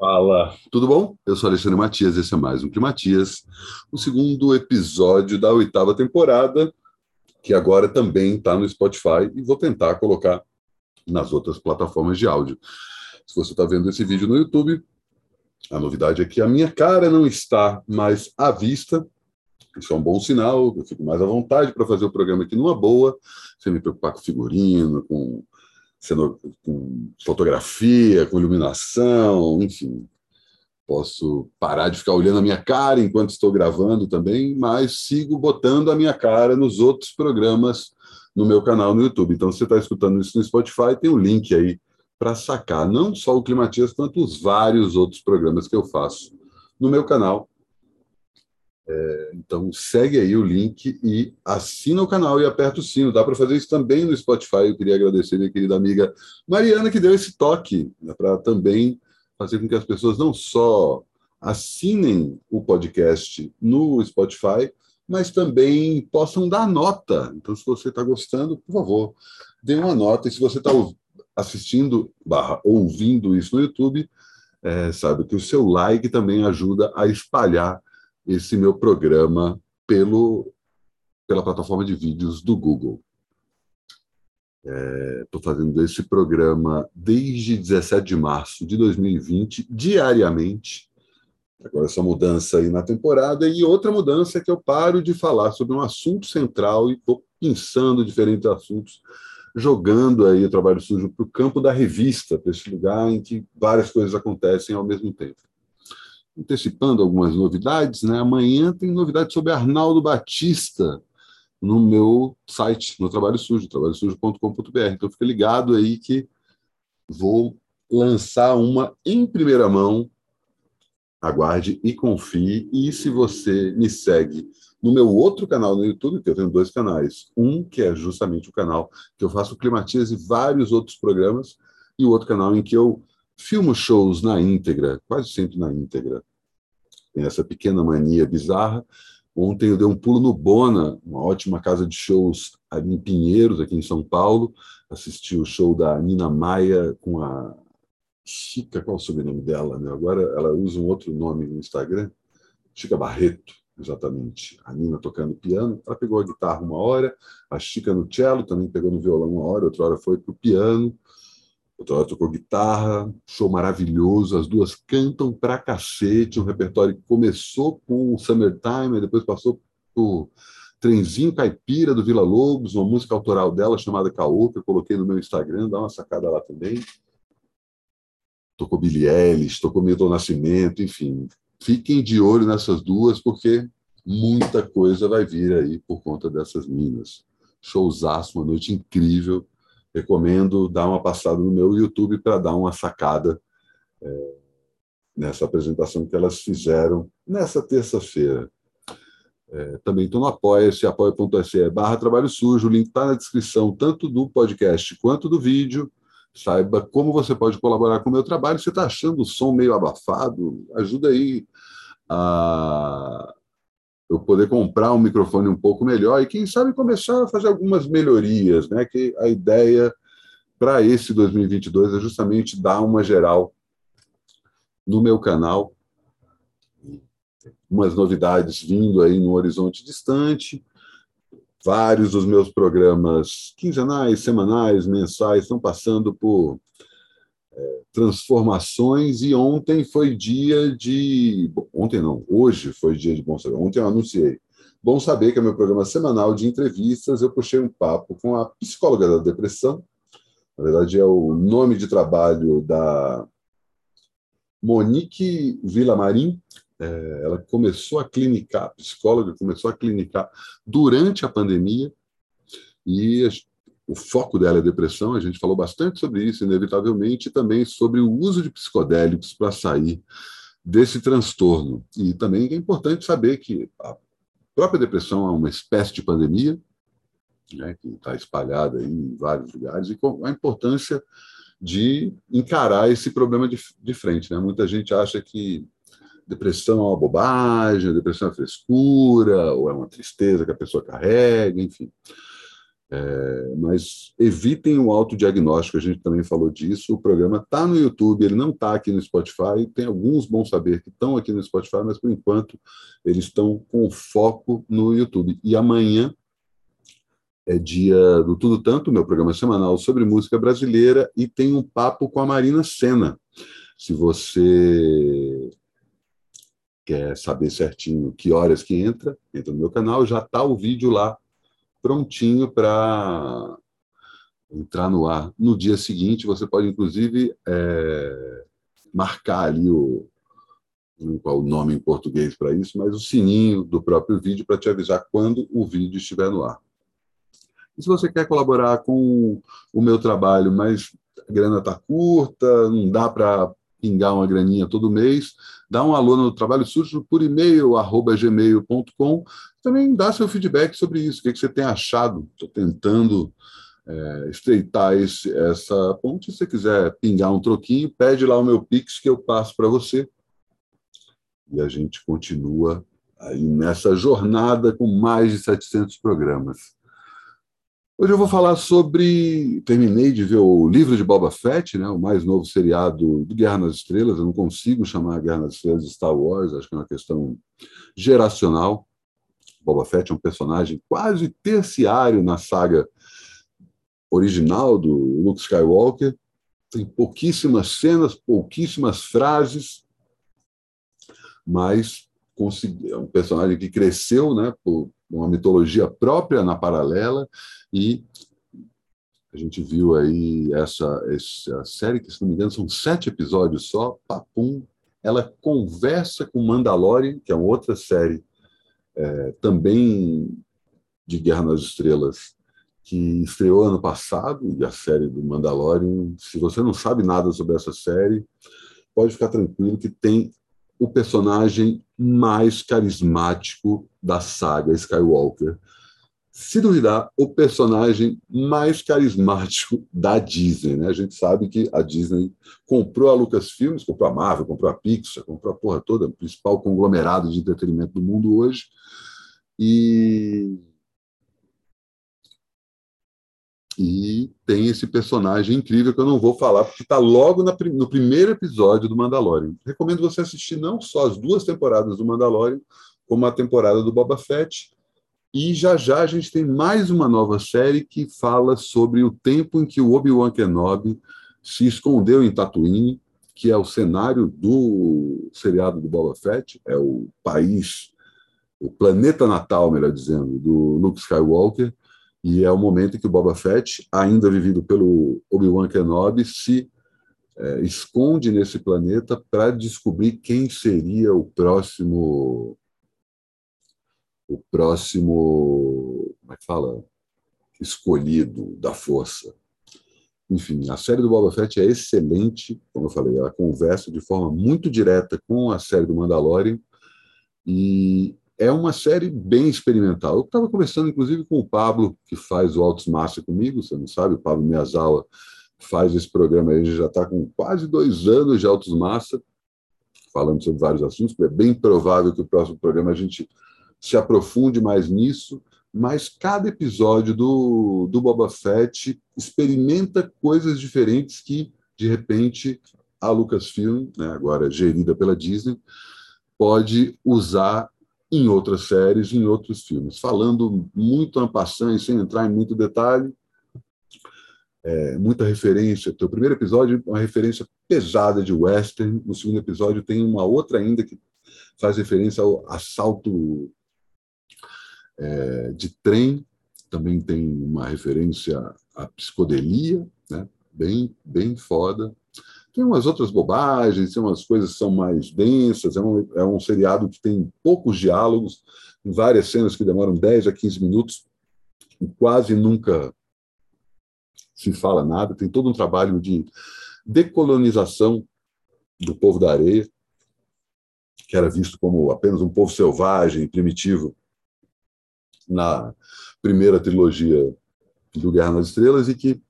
Fala, tudo bom? Eu sou Alexandre Matias, esse é mais um Climatias, o segundo episódio da oitava temporada, que agora também está no Spotify e vou tentar colocar nas outras plataformas de áudio. Se você está vendo esse vídeo no YouTube, a novidade é que a minha cara não está mais à vista. Isso é um bom sinal, eu fico mais à vontade para fazer o programa aqui numa boa, sem me preocupar com figurino, com com fotografia, com iluminação, enfim. Posso parar de ficar olhando a minha cara enquanto estou gravando também, mas sigo botando a minha cara nos outros programas no meu canal no YouTube. Então, se você está escutando isso no Spotify, tem um link aí para sacar não só o Climatias, quanto os vários outros programas que eu faço no meu canal é, então segue aí o link e assina o canal e aperta o sino. Dá para fazer isso também no Spotify. Eu queria agradecer minha querida amiga Mariana que deu esse toque né, para também fazer com que as pessoas não só assinem o podcast no Spotify, mas também possam dar nota. Então, se você está gostando, por favor, dê uma nota. E se você está assistindo, barra, ouvindo isso no YouTube, é, sabe que o seu like também ajuda a espalhar esse meu programa pelo, pela plataforma de vídeos do Google. Estou é, fazendo esse programa desde 17 de março de 2020, diariamente. Agora, essa mudança aí na temporada, e outra mudança é que eu paro de falar sobre um assunto central e estou pensando diferentes assuntos, jogando aí o trabalho sujo para o campo da revista, para esse lugar em que várias coisas acontecem ao mesmo tempo antecipando algumas novidades, né? Amanhã tem novidade sobre Arnaldo Batista no meu site, no Trabalho Sujo, trabalhosujo.com.br. Então fica ligado aí que vou lançar uma em primeira mão. Aguarde e confie. E se você me segue no meu outro canal no YouTube, que eu tenho dois canais, um que é justamente o canal que eu faço Climatias e vários outros programas, e o outro canal em que eu filmo shows na íntegra, quase sempre na íntegra tem essa pequena mania bizarra. Ontem eu dei um pulo no Bona, uma ótima casa de shows em Pinheiros, aqui em São Paulo. Assisti o show da Nina Maia com a Chica, qual é o sobrenome dela? Né? Agora ela usa um outro nome no Instagram, Chica Barreto, exatamente. A Nina tocando piano, ela pegou a guitarra uma hora, a Chica no cello, também pegou no violão uma hora, outra hora foi para o piano outra tocou guitarra, show maravilhoso, as duas cantam pra cacete, um repertório que começou com Summertime, e depois passou por Trenzinho Caipira do Vila Lobos, uma música autoral dela chamada Caô, que eu coloquei no meu Instagram, dá uma sacada lá também. Tocou Billie Ellis, tocou Milton Nascimento, enfim. Fiquem de olho nessas duas, porque muita coisa vai vir aí por conta dessas minas. Showzaço, uma noite incrível recomendo dar uma passada no meu YouTube para dar uma sacada é, nessa apresentação que elas fizeram nessa terça-feira. É, também estou no Apoia-se, apoia.se barra Trabalho Sujo, o link está na descrição, tanto do podcast quanto do vídeo. Saiba como você pode colaborar com o meu trabalho. Se está achando o som meio abafado, ajuda aí a eu poder comprar um microfone um pouco melhor e, quem sabe, começar a fazer algumas melhorias, né? Que a ideia para esse 2022 é justamente dar uma geral no meu canal, umas novidades vindo aí no horizonte distante. Vários dos meus programas quinzenais, semanais, mensais estão passando por transformações e ontem foi dia de. Ontem não, hoje foi dia de Bom Saber. Ontem eu anunciei. Bom saber que é meu programa semanal de entrevistas. Eu puxei um papo com a psicóloga da depressão. Na verdade, é o nome de trabalho da Monique Villamarim. É, ela começou a clinicar, psicóloga, começou a clinicar durante a pandemia e o foco dela é depressão, a gente falou bastante sobre isso, inevitavelmente, e também sobre o uso de psicodélicos para sair desse transtorno. E também é importante saber que a própria depressão é uma espécie de pandemia, né, que está espalhada em vários lugares, e a importância de encarar esse problema de, de frente. Né? Muita gente acha que depressão é uma bobagem, depressão é frescura, ou é uma tristeza que a pessoa carrega, enfim. É, mas evitem o autodiagnóstico, a gente também falou disso. O programa está no YouTube, ele não está aqui no Spotify. Tem alguns bons saber que estão aqui no Spotify, mas por enquanto eles estão com foco no YouTube. E amanhã é dia do Tudo Tanto, meu programa semanal sobre música brasileira, e tem um papo com a Marina Senna. Se você quer saber certinho que horas que entra, entra no meu canal, já está o vídeo lá prontinho para entrar no ar. No dia seguinte, você pode, inclusive, é, marcar ali o, qual o nome em português para isso, mas o sininho do próprio vídeo para te avisar quando o vídeo estiver no ar. E se você quer colaborar com o meu trabalho, mas a grana está curta, não dá para pingar uma graninha todo mês, dá um alô no Trabalho Sujo por e-mail, arroba gmail.com. Também dá seu feedback sobre isso, o que, que você tem achado. Estou tentando é, estreitar esse, essa ponte. Se você quiser pingar um troquinho, pede lá o meu Pix que eu passo para você. E a gente continua aí nessa jornada com mais de 700 programas. Hoje eu vou falar sobre. Terminei de ver o livro de Boba Fett, né, o mais novo seriado do Guerra nas Estrelas. Eu não consigo chamar Guerra nas Estrelas de Star Wars, acho que é uma questão geracional. Boba Fett é um personagem quase terciário na saga original do Luke Skywalker. Tem pouquíssimas cenas, pouquíssimas frases, mas é um personagem que cresceu né, por uma mitologia própria na paralela e a gente viu aí essa, essa série que, se não me engano, são sete episódios só, papum, ela conversa com Mandalorian, que é uma outra série é, também de Guerra nas Estrelas, que estreou ano passado, e a série do Mandalorian, se você não sabe nada sobre essa série, pode ficar tranquilo que tem o personagem mais carismático da saga Skywalker. Se duvidar, o personagem mais carismático da Disney. Né? A gente sabe que a Disney comprou a Lucasfilms, comprou a Marvel, comprou a Pixar, comprou a porra toda, o principal conglomerado de entretenimento do mundo hoje. E E tem esse personagem incrível que eu não vou falar, porque está logo na, no primeiro episódio do Mandalorian. Recomendo você assistir não só as duas temporadas do Mandalorian, como a temporada do Boba Fett. E já já a gente tem mais uma nova série que fala sobre o tempo em que o Obi-Wan Kenobi se escondeu em Tatooine, que é o cenário do seriado do Boba Fett, é o país, o planeta natal, melhor dizendo, do Luke Skywalker e é o momento em que o Boba Fett, ainda vivido pelo Obi-Wan Kenobi, se é, esconde nesse planeta para descobrir quem seria o próximo o próximo como é que fala? Escolhido da força. Enfim a série do Boba Fett é excelente como eu falei ela conversa de forma muito direta com a série do Mandalorian e é uma série bem experimental. Eu estava conversando, inclusive, com o Pablo, que faz o Altos Massa comigo, você não sabe, o Pablo Miyazawa faz esse programa aí, já está com quase dois anos de Altos Massa, falando sobre vários assuntos. É bem provável que o próximo programa a gente se aprofunde mais nisso, mas cada episódio do, do Boba Fett experimenta coisas diferentes que, de repente, a Lucasfilm, né, agora gerida pela Disney, pode usar em outras séries, em outros filmes. Falando muito ampassando, sem entrar em muito detalhe, é, muita referência. O primeiro episódio é uma referência pesada de western. No segundo episódio tem uma outra ainda que faz referência ao assalto é, de trem. Também tem uma referência à psicodelia, né? bem, bem foda. Tem umas outras bobagens, tem umas coisas que são mais densas. É um, é um seriado que tem poucos diálogos, várias cenas que demoram 10 a 15 minutos, e quase nunca se fala nada. Tem todo um trabalho de decolonização do povo da areia, que era visto como apenas um povo selvagem, primitivo, na primeira trilogia do Guerra nas Estrelas, e que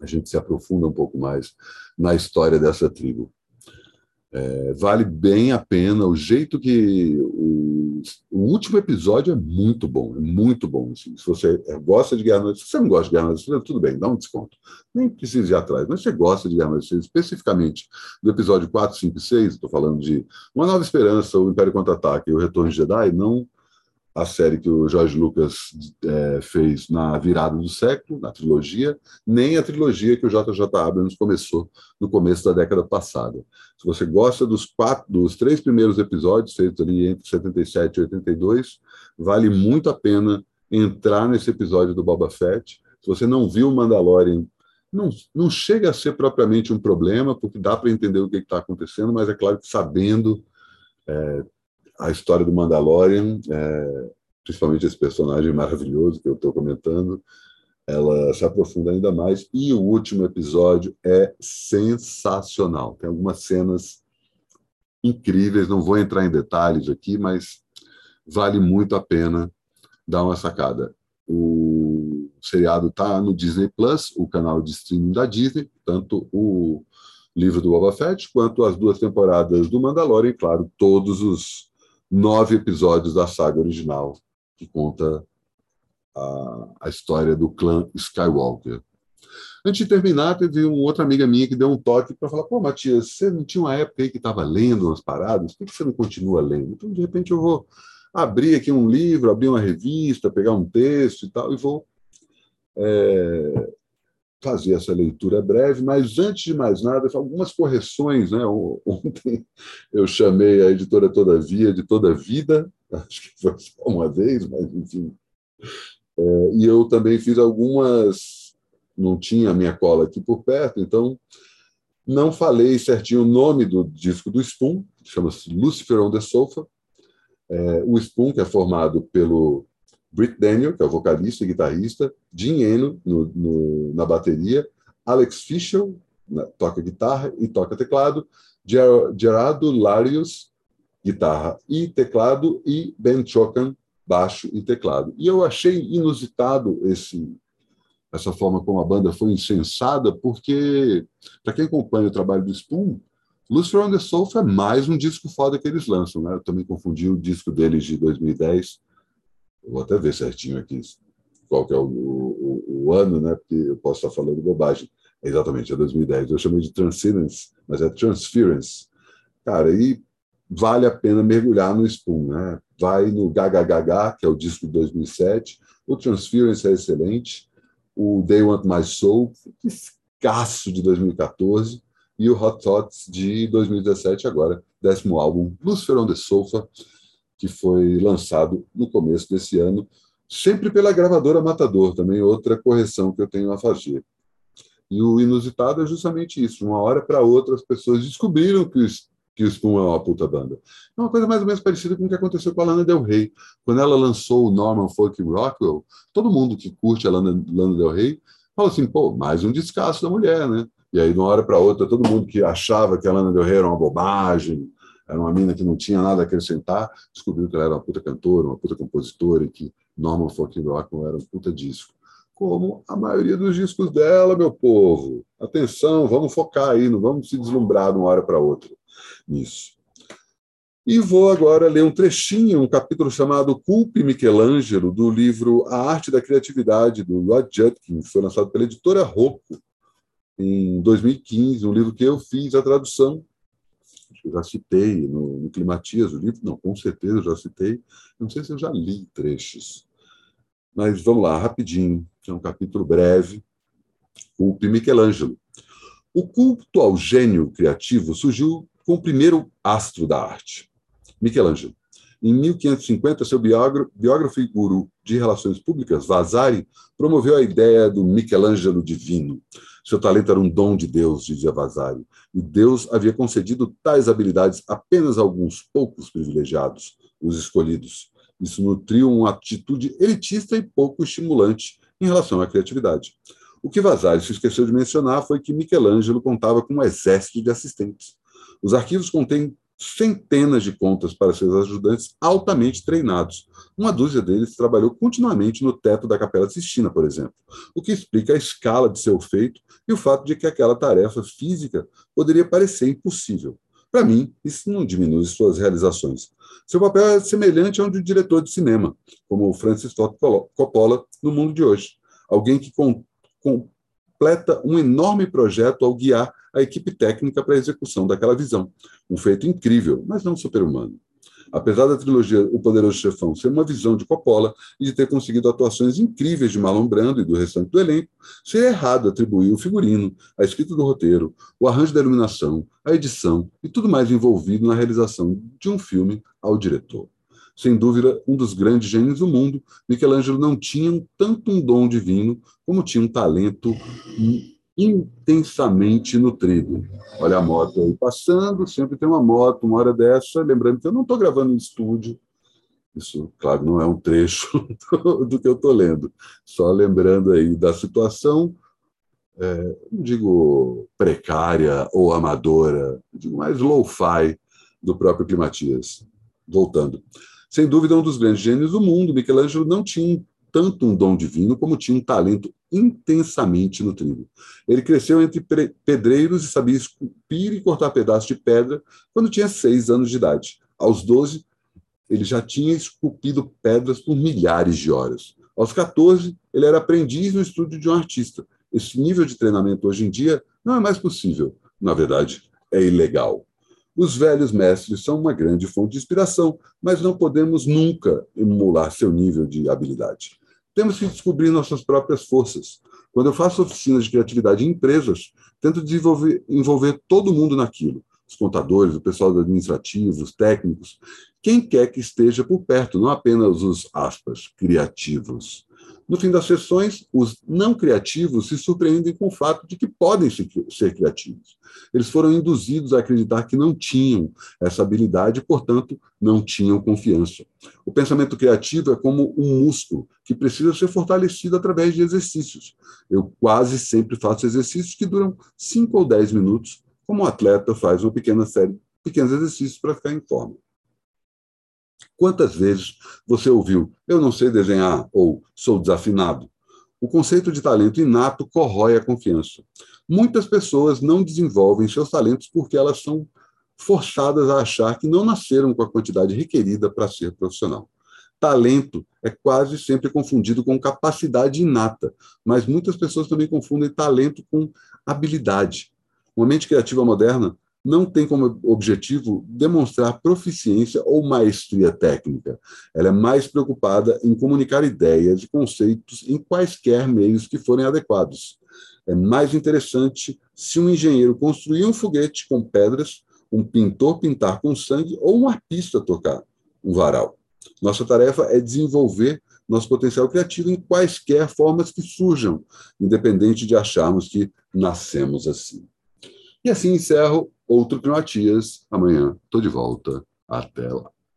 a gente se aprofunda um pouco mais na história dessa tribo. É, vale bem a pena o jeito que o o último episódio é muito bom, é muito bom. Assim. Se você gosta de Guerra nas se você não gosta de Guerra Estrelas, tudo bem, dá um desconto. Nem precisa ir atrás, mas você gosta de Guerra Estrelas, especificamente do episódio 4, 5 e 6, estou falando de Uma Nova Esperança, O Império Contra-Ataque e O Retorno de Jedi, não a série que o Jorge Lucas é, fez na virada do século, na trilogia, nem a trilogia que o JJ Abrams começou no começo da década passada. Se você gosta dos quatro, dos três primeiros episódios, feitos ali entre 77 e 82, vale muito a pena entrar nesse episódio do Boba Fett. Se você não viu o Mandalorian, não, não chega a ser propriamente um problema, porque dá para entender o que está acontecendo, mas é claro que sabendo é, a história do Mandalorian, é, principalmente esse personagem maravilhoso que eu estou comentando, ela se aprofunda ainda mais. E o último episódio é sensacional. Tem algumas cenas incríveis, não vou entrar em detalhes aqui, mas vale muito a pena dar uma sacada. O seriado está no Disney Plus, o canal de streaming da Disney, tanto o livro do Boba Fett quanto as duas temporadas do Mandalorian, e claro, todos os nove episódios da saga original, que conta a, a história do clã Skywalker. Antes de terminar, teve uma outra amiga minha que deu um toque para falar: pô, Matias, você não tinha uma época aí que estava lendo umas paradas? Por que você não continua lendo? Então, de repente, eu vou abrir aqui um livro, abrir uma revista, pegar um texto e tal, e vou é, fazer essa leitura breve, mas antes de mais nada, algumas correções. Né? Ontem eu chamei a editora Todavia de Toda Vida, acho que foi só uma vez, mas enfim. É, e eu também fiz algumas. Não tinha a minha cola aqui por perto, então não falei certinho o nome do disco do Spoon, chama-se Lucifer on the Sofa. É, o Spoon, que é formado pelo Britt Daniel, que é o vocalista e guitarrista, Jim Eno no, no, na bateria, Alex Fischer na, toca guitarra e toca teclado, Ger, Gerardo Larios, guitarra e teclado, e Ben Chokan, baixo e teclado. E eu achei inusitado esse essa forma como a banda foi insensada, porque, para quem acompanha o trabalho do Spoon, Lucifer on the Sofa é mais um disco foda que eles lançam. Né? Eu também confundi o disco deles de 2010 vou até ver certinho aqui qual que é o, o, o, ano, né? Porque eu posso estar falando bobagem. É exatamente, é 2010. Eu chamei de Transcendence, mas é Transference. Cara, e vale a pena mergulhar no Spoon, né? Vai no GHGH, que é o disco de 2007. O Transference é excelente. O They Want My Soul, escasso de 2014. E o Hot Thoughts de 2017, agora, décimo álbum, Lucifer on the Sofa que foi lançado no começo desse ano, sempre pela gravadora Matador, também outra correção que eu tenho a fazer. E o inusitado é justamente isso. Uma hora para outra, as pessoas descobriram que o, que o Spoon é uma puta banda. É uma coisa mais ou menos parecida com o que aconteceu com a Lana Del Rey. Quando ela lançou o Norman Folk Rockwell, todo mundo que curte a Lana, Lana Del Rey falou assim, pô, mais um descasso da mulher, né? E aí, de uma hora para outra, todo mundo que achava que a Lana Del Rey era uma bobagem, era uma mina que não tinha nada a acrescentar, descobriu que ela era uma puta cantora, uma puta compositora e que Norman Fucking Rockwell era um puta disco. Como a maioria dos discos dela, meu povo. Atenção, vamos focar aí, não vamos se deslumbrar de uma hora para outra nisso. E vou agora ler um trechinho, um capítulo chamado Culpe Michelangelo, do livro A Arte da Criatividade, do Rod Judkins, foi lançado pela editora Rocco em 2015, um livro que eu fiz a tradução eu já citei no, no Climatias, o livro, não, com certeza eu já citei, não sei se eu já li trechos, mas vamos lá, rapidinho, é um capítulo breve, o Michelangelo. O culto ao gênio criativo surgiu com o primeiro astro da arte, Michelangelo. Em 1550, seu biógrafo e guru de relações públicas, Vasari, promoveu a ideia do Michelangelo divino. Seu talento era um dom de Deus, dizia Vasari, e Deus havia concedido tais habilidades apenas a alguns poucos privilegiados, os escolhidos. Isso nutriu uma atitude elitista e pouco estimulante em relação à criatividade. O que Vasari se esqueceu de mencionar foi que Michelangelo contava com um exército de assistentes. Os arquivos contêm centenas de contas para seus ajudantes altamente treinados. Uma dúzia deles trabalhou continuamente no teto da Capela Sistina, por exemplo, o que explica a escala de seu feito e o fato de que aquela tarefa física poderia parecer impossível. Para mim, isso não diminui suas realizações. Seu papel é semelhante ao de um diretor de cinema, como Francis Ford Coppola no mundo de hoje. Alguém que com, completa um enorme projeto ao guiar a equipe técnica para a execução daquela visão. Um feito incrível, mas não super-humano. Apesar da trilogia O Poderoso Chefão ser uma visão de Coppola e de ter conseguido atuações incríveis de Marlon Brando e do restante do elenco, seria errado atribuir o figurino, a escrita do roteiro, o arranjo da iluminação, a edição e tudo mais envolvido na realização de um filme ao diretor. Sem dúvida, um dos grandes gênios do mundo, Michelangelo não tinha tanto um dom divino como tinha um talento intensamente nutrido. Olha a moto aí passando, sempre tem uma moto, uma hora dessa. Lembrando que eu não estou gravando em estúdio, isso, claro, não é um trecho do, que eu estou lendo, só lembrando aí da situação, é, não digo precária ou amadora, digo mais low-fi do próprio Climatias. Voltando. Sem dúvida, um dos grandes gênios do mundo, Michelangelo não tinha tanto um dom divino como tinha um talento intensamente nutrido. Ele cresceu entre pedreiros e sabia esculpir e cortar pedaços de pedra quando tinha seis anos de idade. Aos doze, ele já tinha esculpido pedras por milhares de horas. Aos 14, ele era aprendiz no estúdio de um artista. Esse nível de treinamento hoje em dia não é mais possível. Na verdade, é ilegal. Os velhos mestres são uma grande fonte de inspiração, mas não podemos nunca emular seu nível de habilidade. Temos que descobrir nossas próprias forças. Quando eu faço oficinas de criatividade em empresas, tento desenvolver, envolver todo mundo naquilo. Os contadores, o pessoal administrativo, os técnicos, quem quer que esteja por perto, não apenas os aspas, criativos. No fim das sessões, os não criativos se surpreendem com o fato de que podem ser criativos. Eles foram induzidos a acreditar que não tinham essa habilidade portanto, não tinham confiança. O pensamento criativo é como um músculo que precisa ser fortalecido através de exercícios. Eu quase sempre faço exercícios que duram 5 ou 10 minutos, como um atleta faz uma pequena série pequenos exercícios para ficar em forma. Quantas vezes você ouviu eu não sei desenhar ou sou desafinado? O conceito de talento inato corrói a confiança. Muitas pessoas não desenvolvem seus talentos porque elas são forçadas a achar que não nasceram com a quantidade requerida para ser profissional. Talento é quase sempre confundido com capacidade inata, mas muitas pessoas também confundem talento com habilidade. Uma mente criativa moderna não tem como objetivo demonstrar proficiência ou maestria técnica. Ela é mais preocupada em comunicar ideias e conceitos em quaisquer meios que forem adequados. É mais interessante se um engenheiro construir um foguete com pedras, um pintor pintar com sangue ou um artista tocar um varal. Nossa tarefa é desenvolver nosso potencial criativo em quaisquer formas que surjam, independente de acharmos que nascemos assim. E assim encerro outro Climatias. Amanhã estou de volta. Até lá.